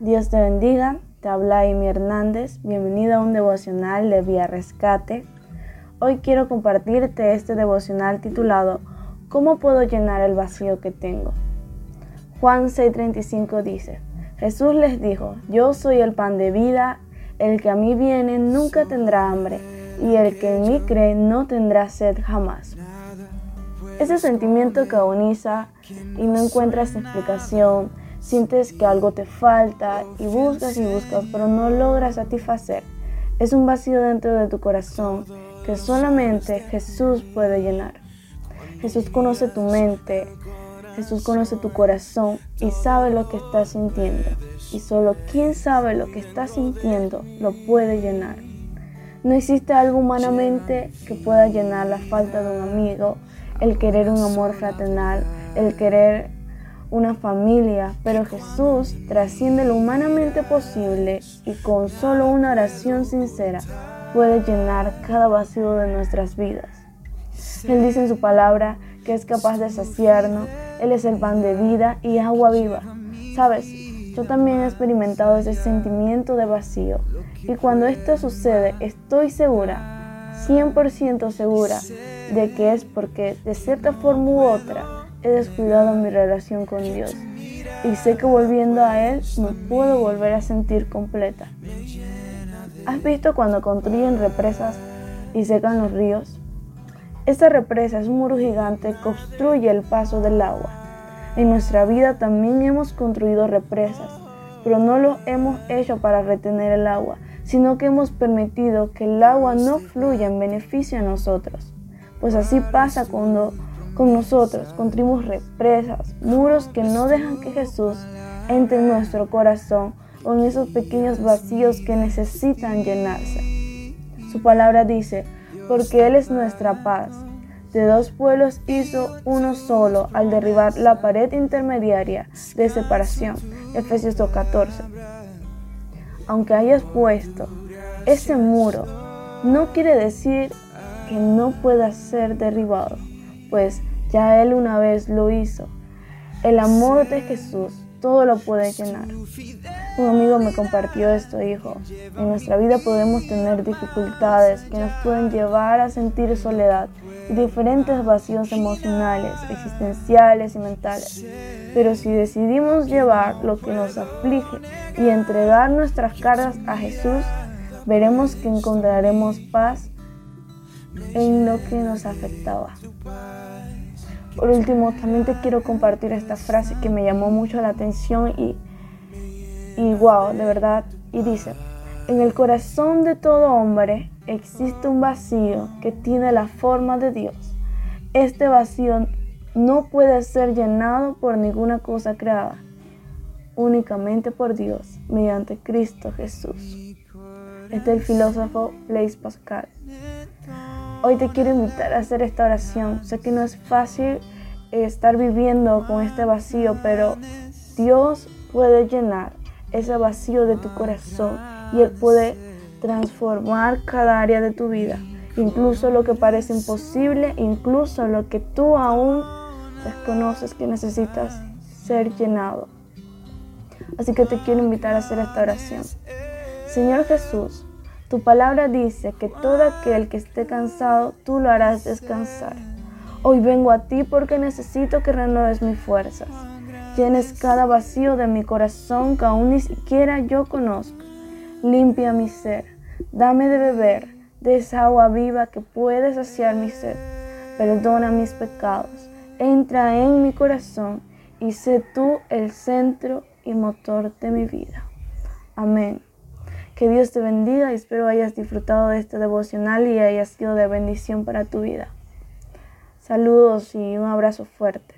Dios te bendiga, te habla Amy Hernández, bienvenido a un devocional de Vía Rescate. Hoy quiero compartirte este devocional titulado ¿Cómo puedo llenar el vacío que tengo? Juan 6:35 dice, Jesús les dijo, yo soy el pan de vida, el que a mí viene nunca tendrá hambre, y el que en mí cree no tendrá sed jamás. Ese sentimiento que agoniza y no encuentras explicación, sientes que algo te falta y buscas y buscas, pero no logras satisfacer. Es un vacío dentro de tu corazón que solamente Jesús puede llenar. Jesús conoce tu mente, Jesús conoce tu corazón y sabe lo que estás sintiendo. Y solo quien sabe lo que estás sintiendo lo puede llenar. No existe algo humanamente que pueda llenar la falta de un amigo, el querer un amor fraternal, el querer una familia, pero Jesús trasciende lo humanamente posible y con solo una oración sincera puede llenar cada vacío de nuestras vidas. Él dice en su palabra que es capaz de saciarnos, Él es el pan de vida y agua viva. Sabes, yo también he experimentado ese sentimiento de vacío y cuando esto sucede estoy segura, 100% segura, de que es porque de cierta forma u otra he descuidado mi relación con Dios y sé que volviendo a Él me puedo volver a sentir completa. ¿Has visto cuando construyen represas y secan los ríos? Esta represa es un muro gigante que obstruye el paso del agua. En nuestra vida también hemos construido represas, pero no lo hemos hecho para retener el agua, sino que hemos permitido que el agua no fluya en beneficio a nosotros. Pues así pasa cuando con nosotros construimos represas, muros que no dejan que Jesús entre en nuestro corazón o en esos pequeños vacíos que necesitan llenarse. Su palabra dice, porque Él es nuestra paz. De dos pueblos hizo uno solo al derribar la pared intermediaria de separación. Efesios 2.14. Aunque hayas puesto ese muro, no quiere decir que no pueda ser derribado, pues ya Él una vez lo hizo. El amor de Jesús todo lo puede llenar. Un amigo me compartió esto, dijo, en nuestra vida podemos tener dificultades que nos pueden llevar a sentir soledad y diferentes vacíos emocionales, existenciales y mentales. Pero si decidimos llevar lo que nos aflige y entregar nuestras cargas a Jesús, veremos que encontraremos paz en lo que nos afectaba. Por último, también te quiero compartir esta frase que me llamó mucho la atención y, wow, de verdad. Y dice, en el corazón de todo hombre existe un vacío que tiene la forma de Dios. Este vacío no puede ser llenado por ninguna cosa creada, únicamente por Dios, mediante Cristo Jesús. Este es el filósofo Blaise Pascal. Hoy te quiero invitar a hacer esta oración. Sé que no es fácil estar viviendo con este vacío, pero Dios puede llenar ese vacío de tu corazón y Él puede transformar cada área de tu vida, incluso lo que parece imposible, incluso lo que tú aún desconoces que necesitas ser llenado. Así que te quiero invitar a hacer esta oración. Señor Jesús, tu palabra dice que todo aquel que esté cansado, tú lo harás descansar. Hoy vengo a ti porque necesito que renueves mis fuerzas. Llenes cada vacío de mi corazón que aún ni siquiera yo conozco. Limpia mi ser. Dame de beber de esa agua viva que puede saciar mi sed. Perdona mis pecados. Entra en mi corazón y sé tú el centro y motor de mi vida. Amén. Que Dios te bendiga y espero hayas disfrutado de este devocional y haya sido de bendición para tu vida. Saludos y un abrazo fuerte.